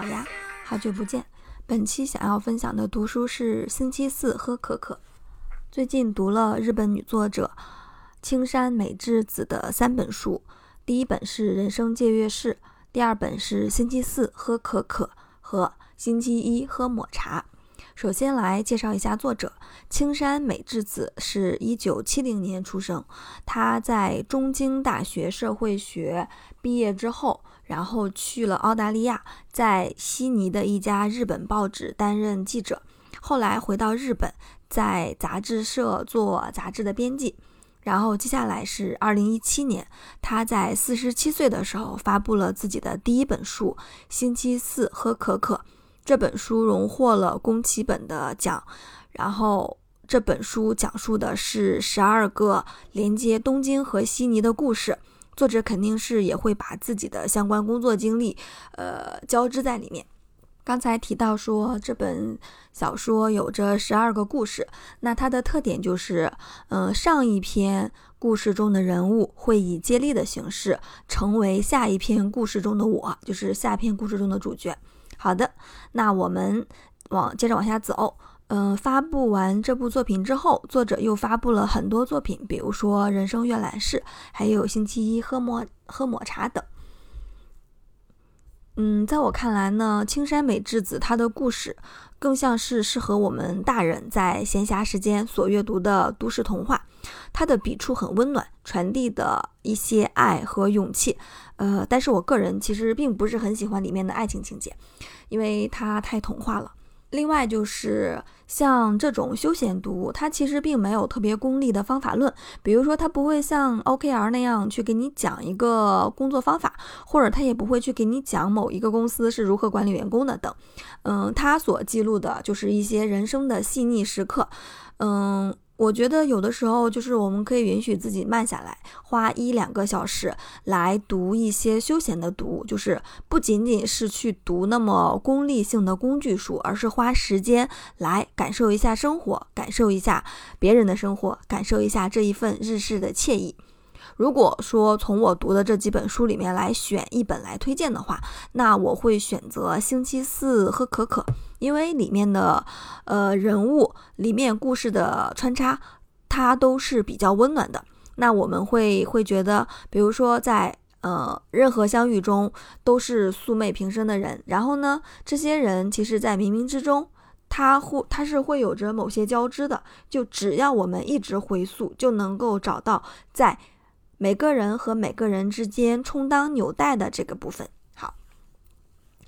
好呀，好久不见。本期想要分享的读书是《星期四喝可可》。最近读了日本女作者青山美智子的三本书，第一本是《人生借阅式》，第二本是《星期四喝可可》和《星期一喝抹茶》。首先来介绍一下作者青山美智子，是一九七零年出生。她在中京大学社会学毕业之后，然后去了澳大利亚，在悉尼的一家日本报纸担任记者。后来回到日本，在杂志社做杂志的编辑。然后接下来是二零一七年，他在四十七岁的时候发布了自己的第一本书《星期四喝可可》。这本书荣获了宫崎本的奖，然后这本书讲述的是十二个连接东京和悉尼的故事，作者肯定是也会把自己的相关工作经历，呃，交织在里面。刚才提到说这本小说有着十二个故事，那它的特点就是，嗯，上一篇故事中的人物会以接力的形式成为下一篇故事中的我，就是下篇故事中的主角。好的，那我们往接着往下走。嗯，发布完这部作品之后，作者又发布了很多作品，比如说《人生阅览室》，还有《星期一喝抹喝抹茶》等。嗯，在我看来呢，青山美智子她的故事更像是适合我们大人在闲暇时间所阅读的都市童话。她的笔触很温暖，传递的一些爱和勇气。呃，但是我个人其实并不是很喜欢里面的爱情情节，因为它太童话了。另外就是像这种休闲读物，它其实并没有特别功利的方法论，比如说它不会像 OKR 那样去给你讲一个工作方法，或者它也不会去给你讲某一个公司是如何管理员工的等。嗯，它所记录的就是一些人生的细腻时刻。嗯。我觉得有的时候就是我们可以允许自己慢下来，花一两个小时来读一些休闲的读，就是不仅仅是去读那么功利性的工具书，而是花时间来感受一下生活，感受一下别人的生活，感受一下这一份日式的惬意。如果说从我读的这几本书里面来选一本来推荐的话，那我会选择《星期四喝可可》，因为里面的呃人物、里面故事的穿插，它都是比较温暖的。那我们会会觉得，比如说在呃任何相遇中都是素昧平生的人，然后呢，这些人其实在冥冥之中，他会他是会有着某些交织的。就只要我们一直回溯，就能够找到在。每个人和每个人之间充当纽带的这个部分，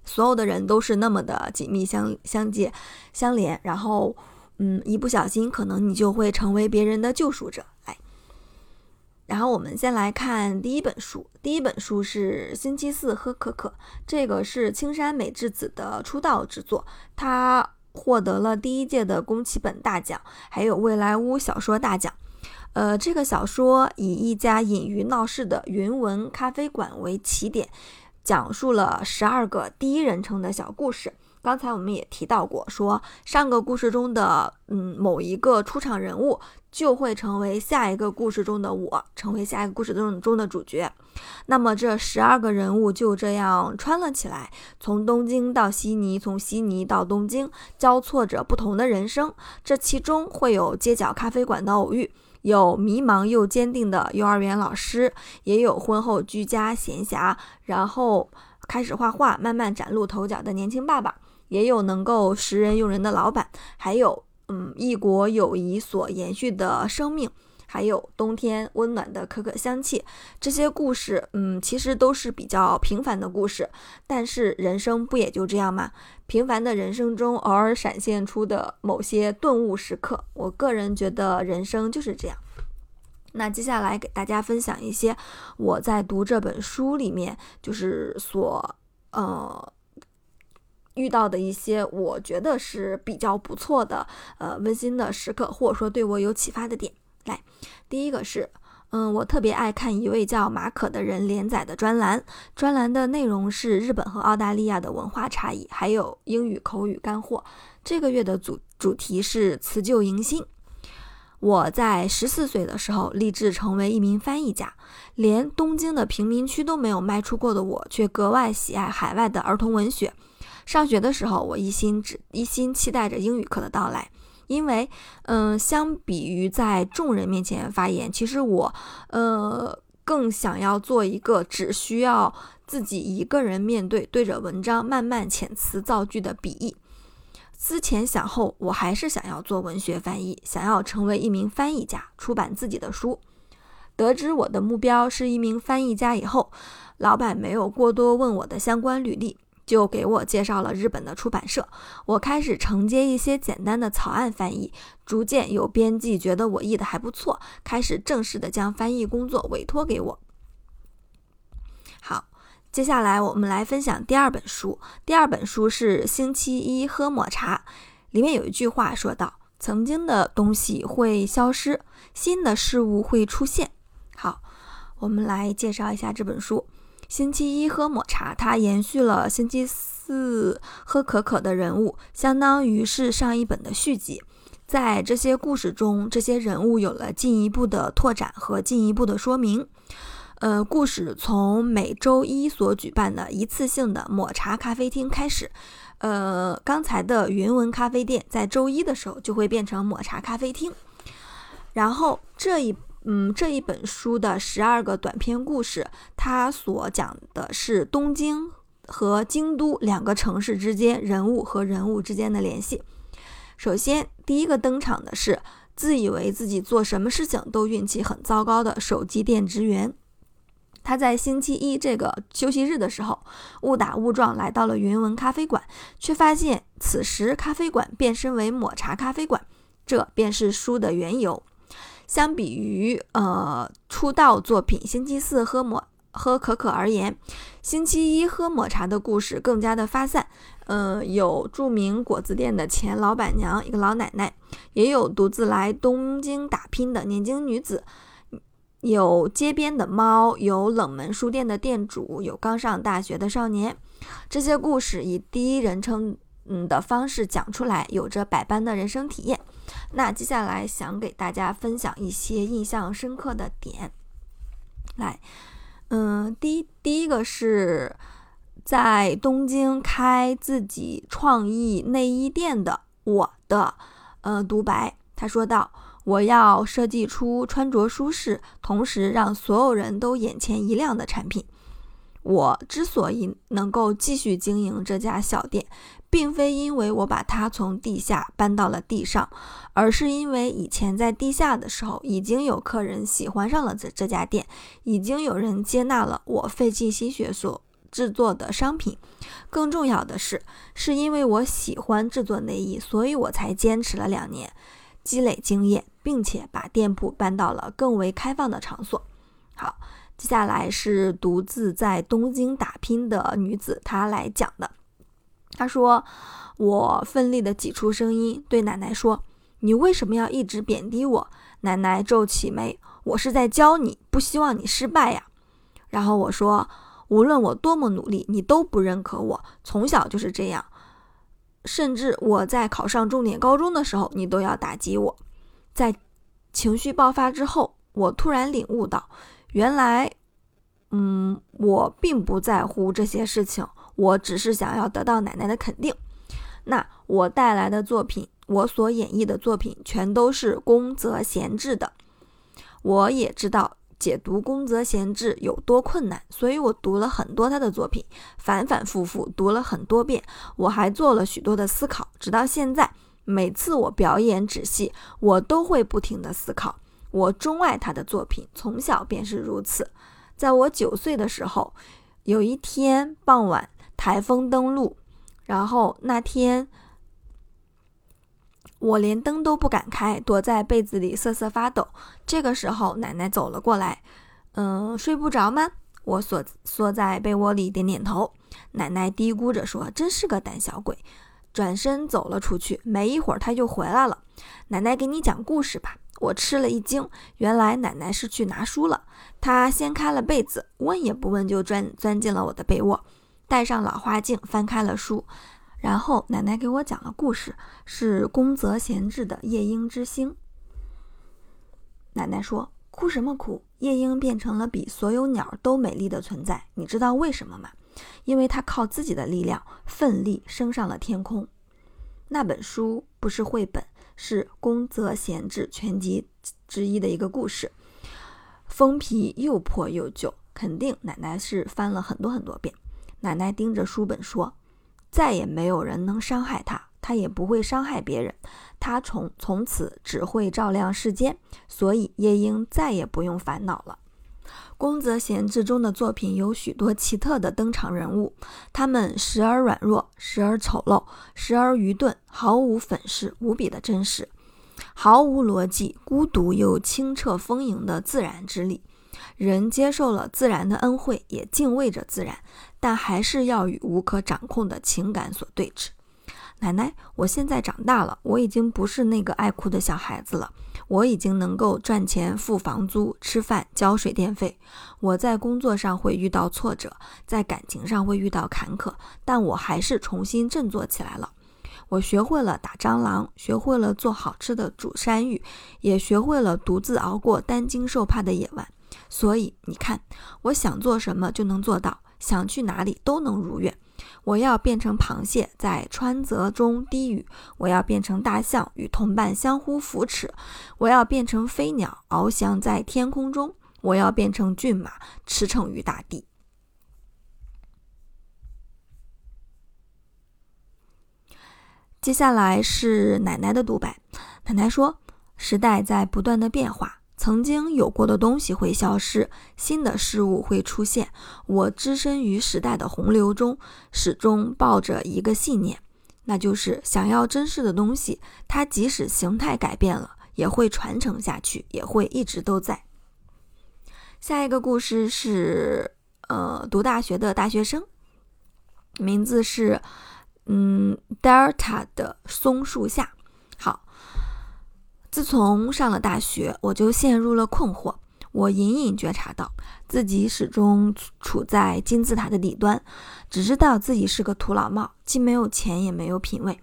所有的人都是那么的紧密相相接相连，然后，嗯，一不小心，可能你就会成为别人的救赎者。来，然后我们先来看第一本书，第一本书是《星期四喝可可》，这个是青山美智子的出道之作，他获得了第一届的宫崎本大奖，还有未来屋小说大奖。呃，这个小说以一家隐于闹市的云纹咖啡馆为起点，讲述了十二个第一人称的小故事。刚才我们也提到过，说上个故事中的嗯某一个出场人物就会成为下一个故事中的我，成为下一个故事中中的主角。那么这十二个人物就这样穿了起来，从东京到悉尼，从悉尼到东京，交错着不同的人生。这其中会有街角咖啡馆的偶遇。有迷茫又坚定的幼儿园老师，也有婚后居家闲暇，然后开始画画，慢慢崭露头角的年轻爸爸，也有能够识人用人的老板，还有嗯异国友谊所延续的生命。还有冬天温暖的可可香气，这些故事，嗯，其实都是比较平凡的故事。但是人生不也就这样吗？平凡的人生中，偶尔闪现出的某些顿悟时刻，我个人觉得人生就是这样。那接下来给大家分享一些我在读这本书里面，就是所呃遇到的一些我觉得是比较不错的呃温馨的时刻，或者说对我有启发的点。来，第一个是，嗯，我特别爱看一位叫马可的人连载的专栏，专栏的内容是日本和澳大利亚的文化差异，还有英语口语干货。这个月的主主题是辞旧迎新。我在十四岁的时候立志成为一名翻译家，连东京的贫民区都没有迈出过的我，却格外喜爱海外的儿童文学。上学的时候，我一心只一心期待着英语课的到来，因为，嗯，相比于在众人面前发言，其实我，呃，更想要做一个只需要自己一个人面对，对着文章慢慢遣词造句的笔译。思前想后，我还是想要做文学翻译，想要成为一名翻译家，出版自己的书。得知我的目标是一名翻译家以后，老板没有过多问我的相关履历，就给我介绍了日本的出版社。我开始承接一些简单的草案翻译，逐渐有编辑觉得我译的还不错，开始正式的将翻译工作委托给我。好。接下来我们来分享第二本书。第二本书是《星期一喝抹茶》，里面有一句话说到：“曾经的东西会消失，新的事物会出现。”好，我们来介绍一下这本书。星期一喝抹茶，它延续了星期四喝可可的人物，相当于是上一本的续集。在这些故事中，这些人物有了进一步的拓展和进一步的说明。呃，故事从每周一所举办的一次性的抹茶咖啡厅开始。呃，刚才的云纹咖啡店在周一的时候就会变成抹茶咖啡厅。然后这一嗯这一本书的十二个短篇故事，它所讲的是东京和京都两个城市之间人物和人物之间的联系。首先，第一个登场的是自以为自己做什么事情都运气很糟糕的手机店职员。他在星期一这个休息日的时候，误打误撞来到了云纹咖啡馆，却发现此时咖啡馆变身为抹茶咖啡馆，这便是书的缘由。相比于呃出道作品《星期四喝抹喝可可》而言，《星期一喝抹茶》的故事更加的发散。呃，有著名果子店的前老板娘，一个老奶奶，也有独自来东京打拼的年轻女子。有街边的猫，有冷门书店的店主，有刚上大学的少年。这些故事以第一人称嗯的方式讲出来，有着百般的人生体验。那接下来想给大家分享一些印象深刻的点。来，嗯，第一第一个是在东京开自己创意内衣店的我的呃独白，他说道。我要设计出穿着舒适，同时让所有人都眼前一亮的产品。我之所以能够继续经营这家小店，并非因为我把它从地下搬到了地上，而是因为以前在地下的时候，已经有客人喜欢上了这这家店，已经有人接纳了我费尽心血所制作的商品。更重要的是，是因为我喜欢制作内衣，所以我才坚持了两年。积累经验，并且把店铺搬到了更为开放的场所。好，接下来是独自在东京打拼的女子，她来讲的。她说：“我奋力地挤出声音，对奶奶说：‘你为什么要一直贬低我？’奶奶皱起眉：‘我是在教你，不希望你失败呀。’然后我说：‘无论我多么努力，你都不认可我，从小就是这样。’”甚至我在考上重点高中的时候，你都要打击我。在情绪爆发之后，我突然领悟到，原来，嗯，我并不在乎这些事情，我只是想要得到奶奶的肯定。那我带来的作品，我所演绎的作品，全都是宫泽贤治的。我也知道。解读宫泽贤治有多困难，所以我读了很多他的作品，反反复复读了很多遍。我还做了许多的思考，直到现在，每次我表演纸戏，我都会不停的思考。我钟爱他的作品，从小便是如此。在我九岁的时候，有一天傍晚，台风登陆，然后那天。我连灯都不敢开，躲在被子里瑟瑟发抖。这个时候，奶奶走了过来，嗯，睡不着吗？我缩缩在被窝里，点点头。奶奶嘀咕着说：“真是个胆小鬼。”转身走了出去。没一会儿，她就回来了。奶奶给你讲故事吧。我吃了一惊，原来奶奶是去拿书了。她掀开了被子，问也不问就钻钻进了我的被窝，戴上老花镜，翻开了书。然后奶奶给我讲了故事，是宫泽贤治的《夜莺之星》。奶奶说：“哭什么哭？夜莺变成了比所有鸟都美丽的存在，你知道为什么吗？因为它靠自己的力量奋力升上了天空。那本书不是绘本，是宫泽贤治全集之一的一个故事，封皮又破又旧，肯定奶奶是翻了很多很多遍。奶奶盯着书本说：“再也没有人能伤害他，他也不会伤害别人。他从从此只会照亮世间，所以夜莺再也不用烦恼了。”宫泽贤治中的作品有许多奇特的登场人物，他们时而软弱，时而丑陋，时而愚钝，毫无粉饰，无比的真实，毫无逻辑，孤独又清澈丰盈的自然之力。人接受了自然的恩惠，也敬畏着自然，但还是要与无可掌控的情感所对峙。奶奶，我现在长大了，我已经不是那个爱哭的小孩子了。我已经能够赚钱付房租、吃饭、交水电费。我在工作上会遇到挫折，在感情上会遇到坎坷，但我还是重新振作起来了。我学会了打蟑螂，学会了做好吃的煮山芋，也学会了独自熬过担惊受怕的夜晚。所以你看，我想做什么就能做到，想去哪里都能如愿。我要变成螃蟹，在川泽中低语；我要变成大象，与同伴相互扶持；我要变成飞鸟，翱翔在天空中；我要变成骏马，驰骋于大地。接下来是奶奶的独白。奶奶说：“时代在不断的变化。”曾经有过的东西会消失，新的事物会出现。我置身于时代的洪流中，始终抱着一个信念，那就是想要珍视的东西，它即使形态改变了，也会传承下去，也会一直都在。下一个故事是，呃，读大学的大学生，名字是，嗯，Delta 的松树下。自从上了大学，我就陷入了困惑。我隐隐觉察到自己始终处在金字塔的底端，只知道自己是个土老帽，既没有钱也没有品味。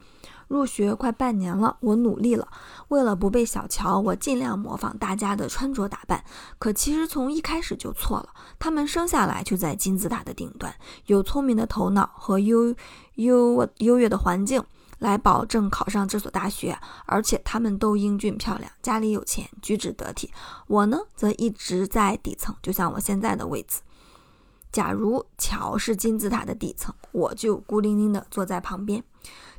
入学快半年了，我努力了，为了不被小瞧，我尽量模仿大家的穿着打扮。可其实从一开始就错了。他们生下来就在金字塔的顶端，有聪明的头脑和优优优越的环境。来保证考上这所大学，而且他们都英俊漂亮，家里有钱，举止得体。我呢，则一直在底层，就像我现在的位置。假如桥是金字塔的底层，我就孤零零地坐在旁边。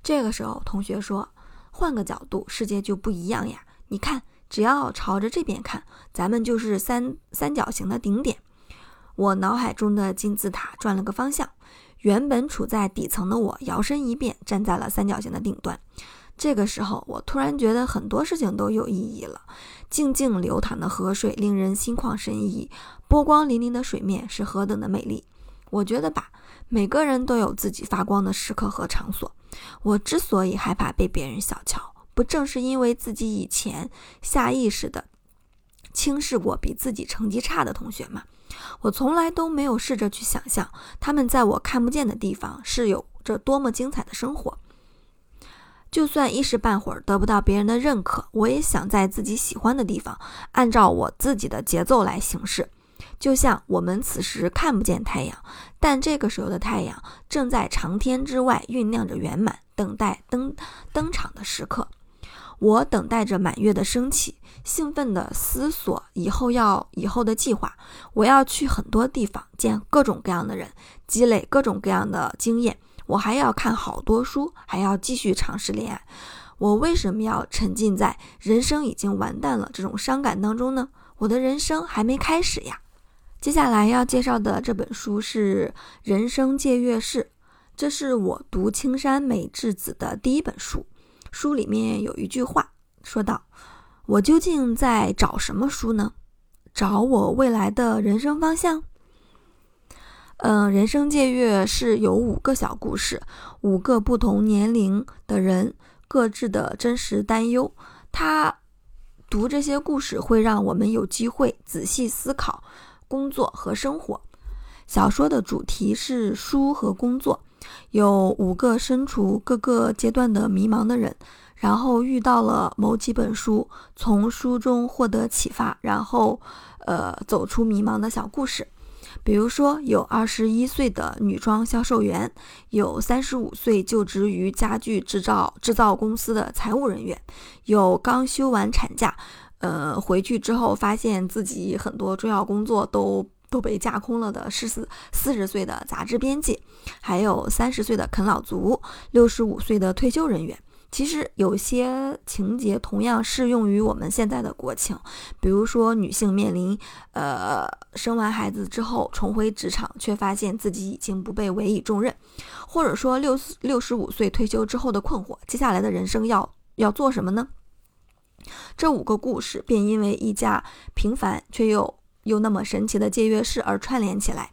这个时候，同学说：“换个角度，世界就不一样呀！你看，只要朝着这边看，咱们就是三三角形的顶点。”我脑海中的金字塔转了个方向。原本处在底层的我，摇身一变，站在了三角形的顶端。这个时候，我突然觉得很多事情都有意义了。静静流淌的河水令人心旷神怡，波光粼粼的水面是何等的美丽。我觉得吧，每个人都有自己发光的时刻和场所。我之所以害怕被别人小瞧，不正是因为自己以前下意识的轻视过比自己成绩差的同学吗？我从来都没有试着去想象，他们在我看不见的地方是有着多么精彩的生活。就算一时半会儿得不到别人的认可，我也想在自己喜欢的地方，按照我自己的节奏来行事。就像我们此时看不见太阳，但这个时候的太阳正在长天之外酝酿着圆满，等待登登场的时刻。我等待着满月的升起，兴奋地思索以后要以后的计划。我要去很多地方，见各种各样的人，积累各种各样的经验。我还要看好多书，还要继续尝试恋爱。我为什么要沉浸在人生已经完蛋了这种伤感当中呢？我的人生还没开始呀！接下来要介绍的这本书是《人生借阅室》，这是我读青山美智子的第一本书。书里面有一句话说道：“我究竟在找什么书呢？找我未来的人生方向。”嗯，人生借阅是有五个小故事，五个不同年龄的人各自的真实担忧。他读这些故事会让我们有机会仔细思考工作和生活。小说的主题是书和工作。有五个身处各个阶段的迷茫的人，然后遇到了某几本书，从书中获得启发，然后，呃，走出迷茫的小故事。比如说，有二十一岁的女装销售员，有三十五岁就职于家具制造制造公司的财务人员，有刚休完产假，呃，回去之后发现自己很多重要工作都都被架空了的四十四十岁的杂志编辑，还有三十岁的啃老族，六十五岁的退休人员。其实有些情节同样适用于我们现在的国情，比如说女性面临呃生完孩子之后重回职场，却发现自己已经不被委以重任，或者说六六十五岁退休之后的困惑，接下来的人生要要做什么呢？这五个故事便因为一家平凡却又又那么神奇的借阅式而串联起来，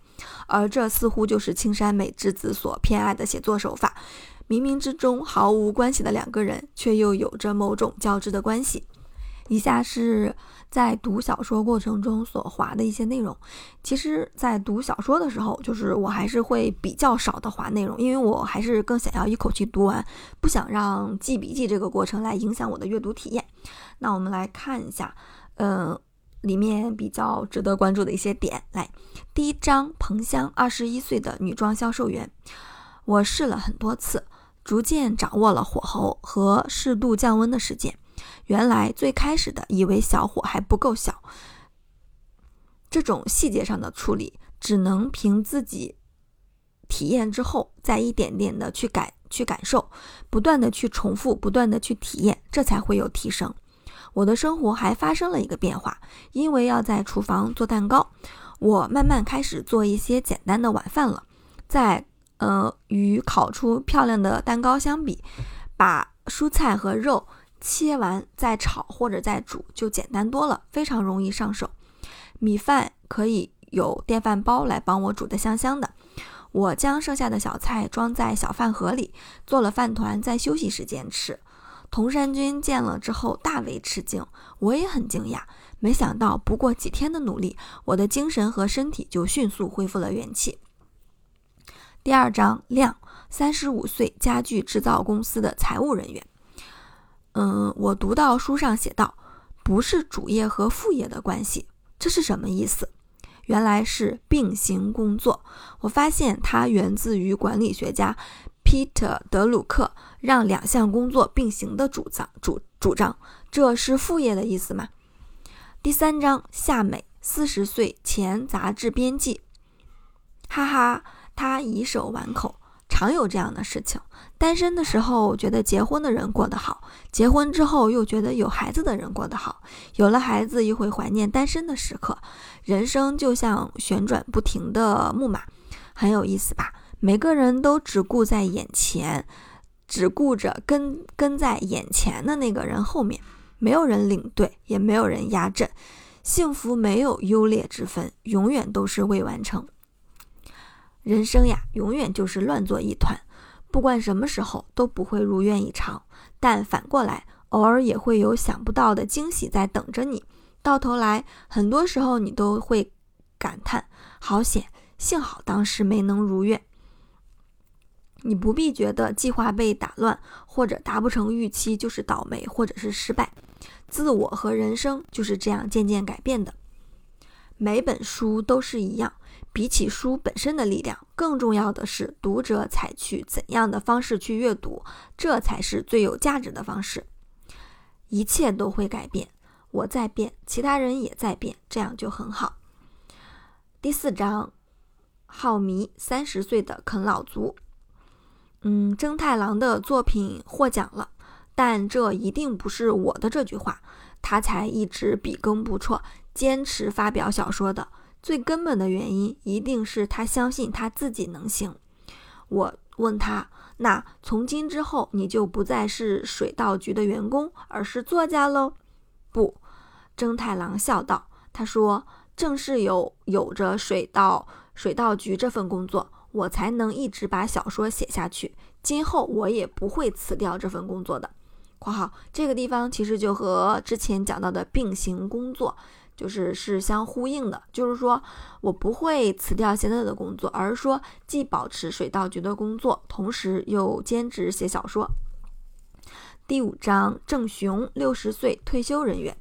而这似乎就是青山美智子所偏爱的写作手法。冥冥之中毫无关系的两个人，却又有着某种交织的关系。以下是在读小说过程中所划的一些内容。其实，在读小说的时候，就是我还是会比较少的划内容，因为我还是更想要一口气读完，不想让记笔记这个过程来影响我的阅读体验。那我们来看一下，嗯，里面比较值得关注的一些点。来，第一章，彭香，二十一岁的女装销售员。我试了很多次。逐渐掌握了火候和适度降温的时间。原来最开始的以为小火还不够小，这种细节上的处理只能凭自己体验之后，再一点点的去感去感受，不断的去重复，不断的去体验，这才会有提升。我的生活还发生了一个变化，因为要在厨房做蛋糕，我慢慢开始做一些简单的晚饭了，在。呃，与烤出漂亮的蛋糕相比，把蔬菜和肉切完再炒或者再煮就简单多了，非常容易上手。米饭可以有电饭煲来帮我煮的香香的。我将剩下的小菜装在小饭盒里，做了饭团，在休息时间吃。童山君见了之后大为吃惊，我也很惊讶，没想到不过几天的努力，我的精神和身体就迅速恢复了元气。第二章，亮，三十五岁，家具制造公司的财务人员。嗯，我读到书上写道，不是主业和副业的关系，这是什么意思？原来是并行工作。我发现它源自于管理学家 Peter 德鲁克让两项工作并行的主张。主主张，这是副业的意思吗？第三章，夏美，四十岁，前杂志编辑。哈哈。他以手挽口，常有这样的事情。单身的时候觉得结婚的人过得好，结婚之后又觉得有孩子的人过得好，有了孩子又会怀念单身的时刻。人生就像旋转不停的木马，很有意思吧？每个人都只顾在眼前，只顾着跟跟在眼前的那个人后面，没有人领队，也没有人压阵。幸福没有优劣之分，永远都是未完成。人生呀，永远就是乱作一团，不管什么时候都不会如愿以偿。但反过来，偶尔也会有想不到的惊喜在等着你。到头来，很多时候你都会感叹：好险，幸好当时没能如愿。你不必觉得计划被打乱或者达不成预期就是倒霉或者是失败。自我和人生就是这样渐渐改变的。每本书都是一样。比起书本身的力量，更重要的是读者采取怎样的方式去阅读，这才是最有价值的方式。一切都会改变，我在变，其他人也在变，这样就很好。第四章，浩迷三十岁的啃老族。嗯，征太郎的作品获奖了，但这一定不是我的这句话，他才一直笔耕不辍，坚持发表小说的。最根本的原因一定是他相信他自己能行。我问他：“那从今之后你就不再是水稻局的员工，而是作家喽？”不，征太郎笑道：“他说，正是有有着水稻水稻局这份工作，我才能一直把小说写下去。今后我也不会辞掉这份工作的。”（括号这个地方其实就和之前讲到的并行工作。）就是是相呼应的，就是说我不会辞掉现在的工作，而是说既保持水稻局的工作，同时又兼职写小说。第五章，郑雄，六十岁退休人员。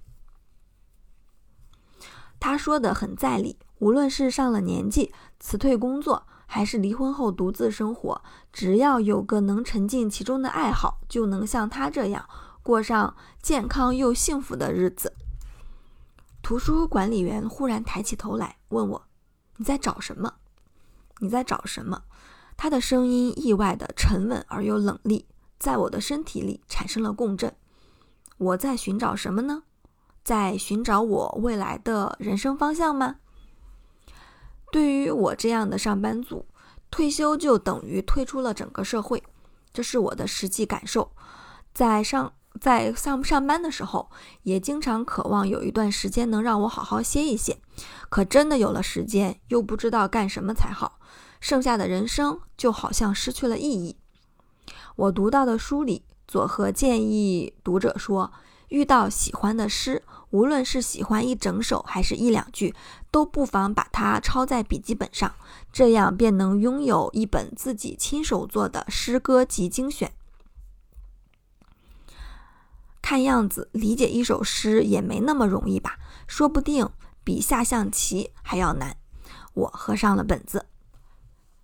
他说的很在理，无论是上了年纪辞退工作，还是离婚后独自生活，只要有个能沉浸其中的爱好，就能像他这样过上健康又幸福的日子。图书管理员忽然抬起头来问我：“你在找什么？你在找什么？”他的声音意外的沉稳而又冷厉，在我的身体里产生了共振。我在寻找什么呢？在寻找我未来的人生方向吗？对于我这样的上班族，退休就等于退出了整个社会，这是我的实际感受。在上在上上班的时候，也经常渴望有一段时间能让我好好歇一歇，可真的有了时间，又不知道干什么才好，剩下的人生就好像失去了意义。我读到的书里，佐贺建议读者说，遇到喜欢的诗，无论是喜欢一整首还是一两句，都不妨把它抄在笔记本上，这样便能拥有一本自己亲手做的诗歌集精选。看样子理解一首诗也没那么容易吧？说不定比下象棋还要难。我合上了本子。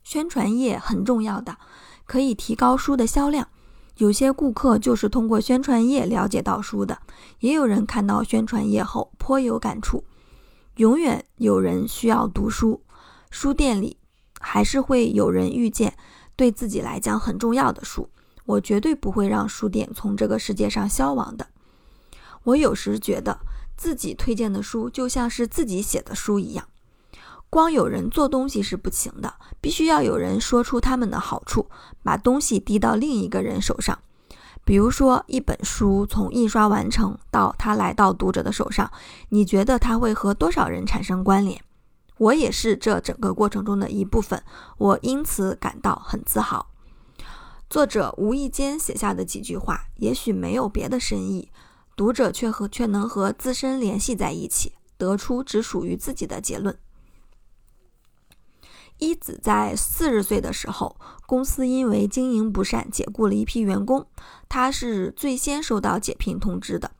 宣传页很重要的，可以提高书的销量。有些顾客就是通过宣传页了解到书的，也有人看到宣传页后颇有感触。永远有人需要读书，书店里还是会有人遇见对自己来讲很重要的书。我绝对不会让书店从这个世界上消亡的。我有时觉得自己推荐的书就像是自己写的书一样，光有人做东西是不行的，必须要有人说出他们的好处，把东西递到另一个人手上。比如说，一本书从印刷完成到它来到读者的手上，你觉得它会和多少人产生关联？我也是这整个过程中的一部分，我因此感到很自豪。作者无意间写下的几句话，也许没有别的深意，读者却和却能和自身联系在一起，得出只属于自己的结论。一子在四十岁的时候，公司因为经营不善解雇了一批员工，她是最先收到解聘通知的。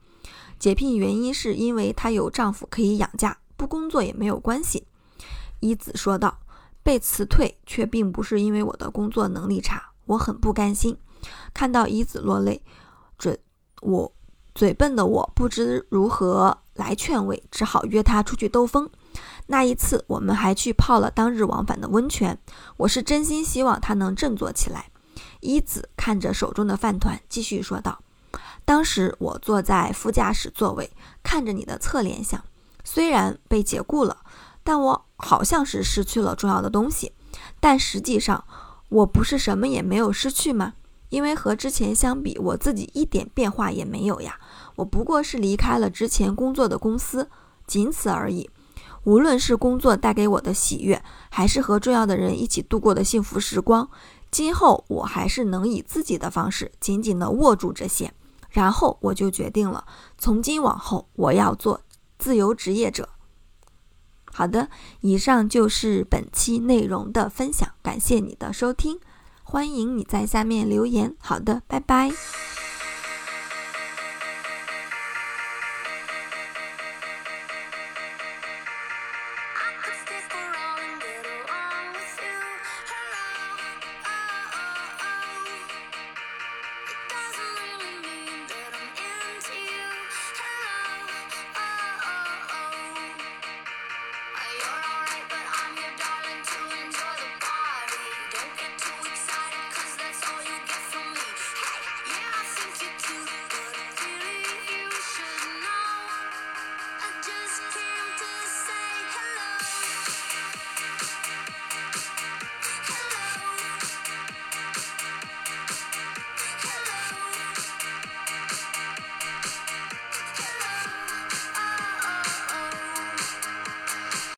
解聘原因是因为她有丈夫可以养家，不工作也没有关系。一子说道：“被辞退却并不是因为我的工作能力差。”我很不甘心，看到一子落泪，嘴我嘴笨的我不知如何来劝慰，只好约他出去兜风。那一次，我们还去泡了当日往返的温泉。我是真心希望他能振作起来。一子看着手中的饭团，继续说道：“当时我坐在副驾驶座位，看着你的侧脸，想，虽然被解雇了，但我好像是失去了重要的东西，但实际上。”我不是什么也没有失去吗？因为和之前相比，我自己一点变化也没有呀。我不过是离开了之前工作的公司，仅此而已。无论是工作带给我的喜悦，还是和重要的人一起度过的幸福时光，今后我还是能以自己的方式紧紧地握住这些。然后我就决定了，从今往后我要做自由职业者。好的，以上就是本期内容的分享，感谢你的收听，欢迎你在下面留言。好的，拜拜。